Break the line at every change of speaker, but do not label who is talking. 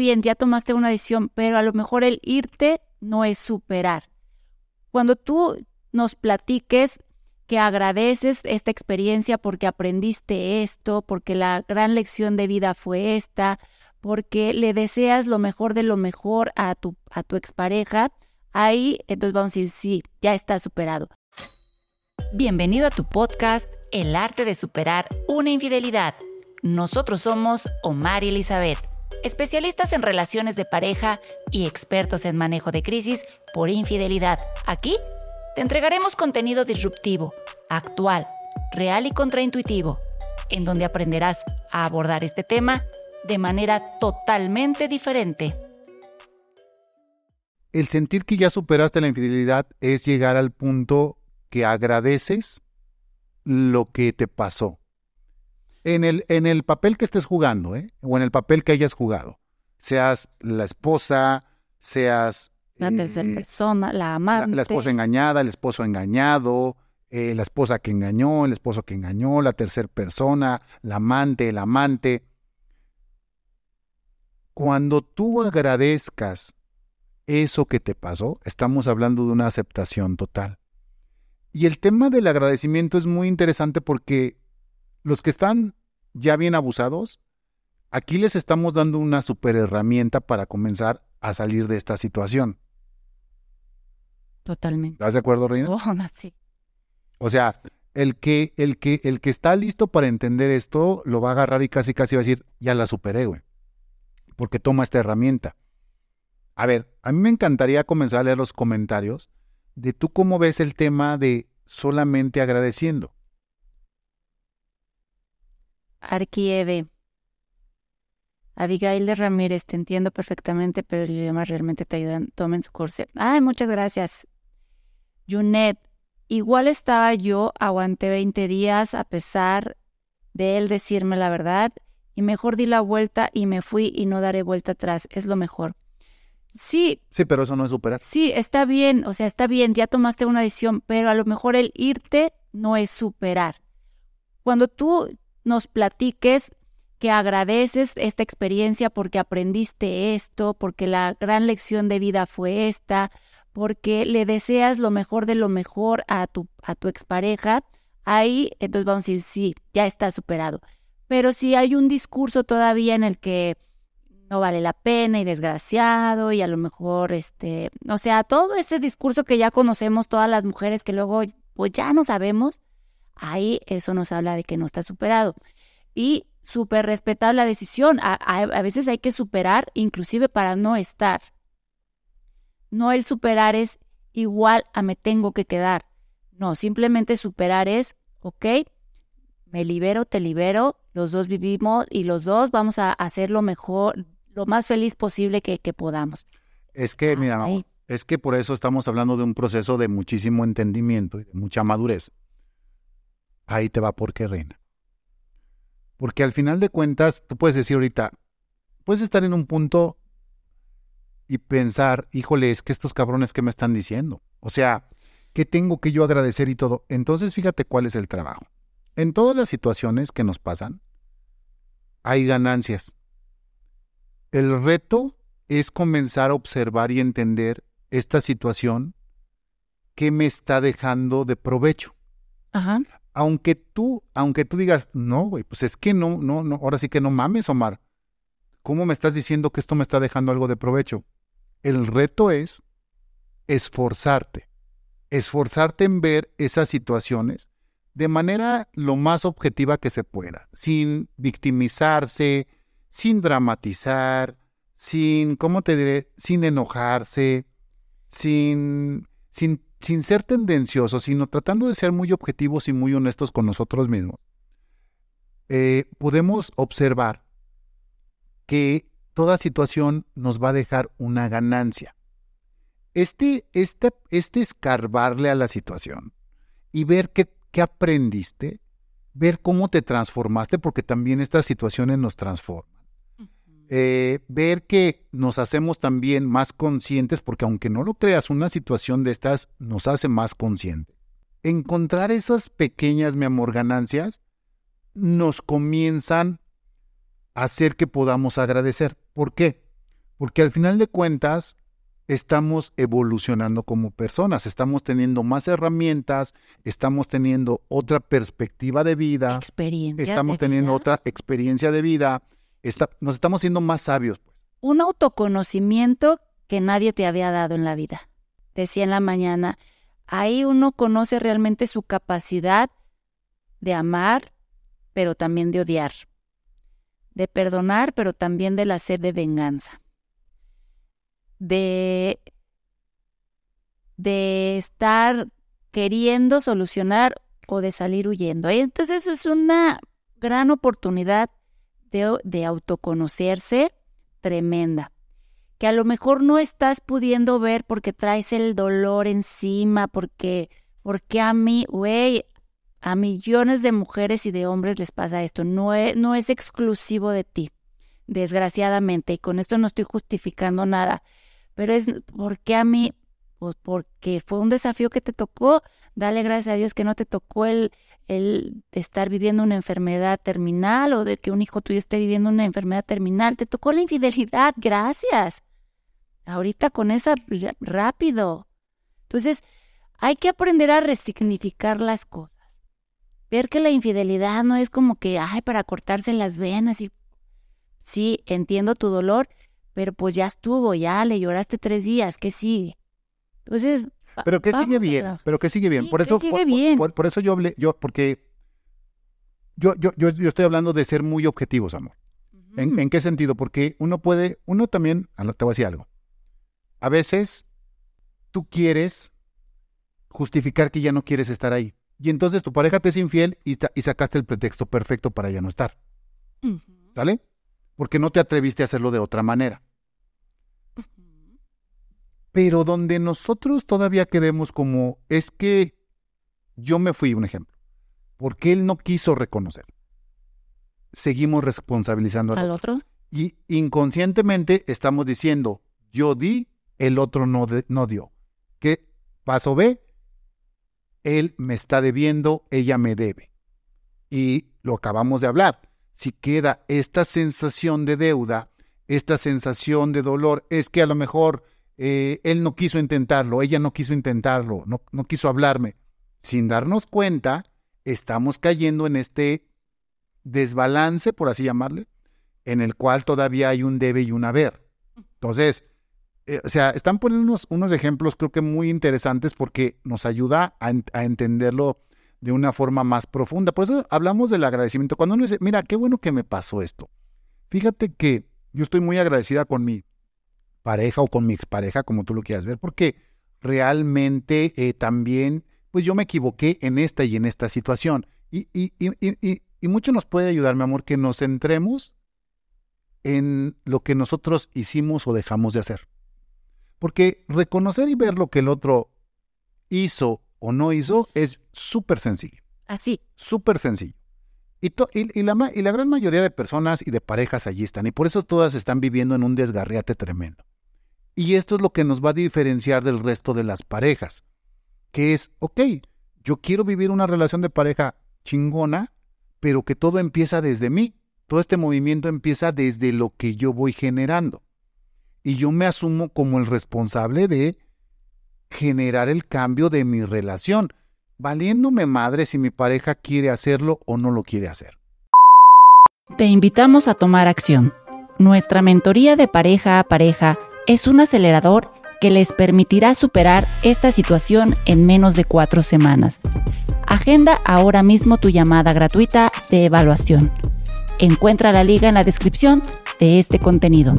bien, ya tomaste una decisión, pero a lo mejor el irte no es superar. Cuando tú nos platiques que agradeces esta experiencia porque aprendiste esto, porque la gran lección de vida fue esta, porque le deseas lo mejor de lo mejor a tu, a tu expareja, ahí entonces vamos a decir, sí, ya está superado.
Bienvenido a tu podcast El arte de superar una infidelidad. Nosotros somos Omar y Elizabeth especialistas en relaciones de pareja y expertos en manejo de crisis por infidelidad. Aquí te entregaremos contenido disruptivo, actual, real y contraintuitivo, en donde aprenderás a abordar este tema de manera totalmente diferente.
El sentir que ya superaste la infidelidad es llegar al punto que agradeces lo que te pasó en el, en el papel que estés jugando, ¿eh? o en el papel que hayas jugado, seas la esposa, seas...
La tercera eh, persona, la amante.
La, esposa engañada, el esposo engañado, eh, la esposa que engañó, el esposo que engañó, la tercera persona, la amante, el amante. Cuando tú agradezcas eso que te pasó, estamos hablando de una aceptación total. Y el tema del agradecimiento es muy interesante porque los que están ya bien abusados, aquí les estamos dando una super herramienta para comenzar a salir de esta situación.
Totalmente.
¿Estás de acuerdo, Reina?
Oh, sí.
O sea, el que, el que, el que está listo para entender esto, lo va a agarrar y casi casi va a decir, ya la superé, güey. Porque toma esta herramienta. A ver, a mí me encantaría comenzar a leer los comentarios de tú cómo ves el tema de solamente agradeciendo.
Arquieve. Abigail de Ramírez, te entiendo perfectamente, pero el idioma realmente te ayuda. Tomen su curso. Ay, muchas gracias. Junet, igual estaba yo, aguanté 20 días a pesar de él decirme la verdad y mejor di la vuelta y me fui y no daré vuelta atrás. Es lo mejor. Sí.
Sí, pero eso no es superar.
Sí, está bien, o sea, está bien, ya tomaste una decisión, pero a lo mejor el irte no es superar. Cuando tú nos platiques que agradeces esta experiencia porque aprendiste esto, porque la gran lección de vida fue esta, porque le deseas lo mejor de lo mejor a tu, a tu expareja, ahí entonces vamos a decir, sí, ya está superado. Pero si hay un discurso todavía en el que no vale la pena y desgraciado y a lo mejor, este, o sea, todo ese discurso que ya conocemos todas las mujeres que luego pues ya no sabemos, ahí eso nos habla de que no está superado. Y súper respetable la decisión. A, veces hay que superar inclusive para no estar. No el superar es igual a me tengo que quedar. No, simplemente superar es, ok, me libero, te libero, los dos vivimos y los dos vamos a hacer lo mejor, lo más feliz posible que, podamos.
Es que, mira, es que por eso estamos hablando de un proceso de muchísimo entendimiento y de mucha madurez ahí te va por qué, reina. Porque al final de cuentas, tú puedes decir ahorita, puedes estar en un punto y pensar, híjole, es que estos cabrones que me están diciendo. O sea, ¿qué tengo que yo agradecer y todo? Entonces fíjate cuál es el trabajo. En todas las situaciones que nos pasan, hay ganancias. El reto es comenzar a observar y entender esta situación que me está dejando de provecho.
Ajá
aunque tú, aunque tú digas, no, güey, pues es que no, no, no, ahora sí que no mames, Omar. ¿Cómo me estás diciendo que esto me está dejando algo de provecho? El reto es esforzarte, esforzarte en ver esas situaciones de manera lo más objetiva que se pueda, sin victimizarse, sin dramatizar, sin, ¿cómo te diré? Sin enojarse, sin, sin sin ser tendenciosos, sino tratando de ser muy objetivos y muy honestos con nosotros mismos, eh, podemos observar que toda situación nos va a dejar una ganancia. Este, este, este escarbarle a la situación y ver qué, qué aprendiste, ver cómo te transformaste, porque también estas situaciones nos transforman eh, ver que nos hacemos también más conscientes, porque aunque no lo creas, una situación de estas nos hace más conscientes. Encontrar esas pequeñas, mi amor, ganancias nos comienzan a hacer que podamos agradecer. ¿Por qué? Porque al final de cuentas, estamos evolucionando como personas, estamos teniendo más herramientas, estamos teniendo otra perspectiva de vida, estamos teniendo otra experiencia de vida, nos estamos siendo más sabios. Pues.
Un autoconocimiento que nadie te había dado en la vida. Decía en la mañana, ahí uno conoce realmente su capacidad de amar, pero también de odiar, de perdonar, pero también de la sed de venganza de, de estar queriendo solucionar o de salir huyendo. Entonces es una gran oportunidad de, autoconocerse tremenda, que a lo mejor no estás pudiendo ver porque traes el dolor encima, porque, porque a mí, güey, a millones de mujeres y de hombres les pasa esto, no es, no es exclusivo de ti, desgraciadamente, y con esto no estoy justificando nada, pero es porque a mí, pues porque fue un desafío que te tocó, dale gracias a Dios que no te tocó el, el estar viviendo una enfermedad terminal o de que un hijo tuyo esté viviendo una enfermedad terminal, te tocó la infidelidad, gracias. Ahorita con esa rápido. Entonces, hay que aprender a resignificar las cosas. Ver que la infidelidad no es como que, ay, para cortarse las venas y sí, entiendo tu dolor, pero pues ya estuvo, ya le lloraste tres días, ¿qué sigue? Entonces...
Pero que sigue bien, pero que sigue bien. por eso, sigue bien. Por, eso yo hablé, yo, porque yo, yo, yo, estoy hablando de ser muy objetivos, amor. ¿En, qué sentido? Porque uno puede, uno también, te voy a decir algo. A veces tú quieres justificar que ya no quieres estar ahí. Y entonces tu pareja te es infiel y, y sacaste el pretexto perfecto para ya no estar. ¿Sale? porque no te atreviste a hacerlo de otra manera. Pero donde nosotros todavía quedemos como es que yo me fui, un ejemplo, porque él no quiso reconocer. Seguimos responsabilizando
al, otro.
Y inconscientemente estamos diciendo, yo di, el otro no, no dio. ¿Qué paso B? Él me está debiendo, ella me debe. Y lo acabamos de hablar si queda esta sensación de deuda, esta sensación de dolor, es que a lo mejor eh, él no quiso intentarlo, ella no quiso intentarlo, no, no quiso hablarme. Sin darnos cuenta, estamos cayendo en este desbalance, por así llamarle, en el cual todavía hay un debe y un haber. Entonces, eh, o sea, están poniendo unos, ejemplos creo que muy interesantes porque nos ayuda a, a entenderlo de una forma más profunda. Por eso hablamos del agradecimiento. Cuando uno dice, mira, qué bueno que me pasó esto. Fíjate que yo estoy muy agradecida con mi pareja o con mi expareja, como tú lo quieras ver, porque realmente eh, también, pues yo me equivoqué en esta y en esta situación. Y, y, y, y mucho nos puede ayudar, mi amor, que nos centremos en lo que nosotros hicimos o dejamos de hacer. Porque reconocer y ver lo que el otro hizo o no hizo es súper sencillo.
Así.
Súper sencillo. Y, y, la, y la gran mayoría de personas y de parejas allí están, y por eso todas están viviendo en un desgarriate tremendo. Y esto es lo que nos va a diferenciar del resto de las parejas, que es, ok, yo quiero vivir una relación de pareja chingona, pero que todo empieza desde mí. Todo este movimiento empieza desde lo que yo voy generando. Y yo me asumo como el responsable de generar el cambio de mi relación, valiéndome madre si mi pareja quiere hacerlo o no lo quiere hacer.
Te invitamos a tomar acción. Nuestra mentoría de pareja a pareja es un acelerador que les permitirá superar esta situación en menos de cuatro semanas. Agenda ahora mismo tu llamada gratuita de evaluación. Encuentra la liga en la descripción de este contenido.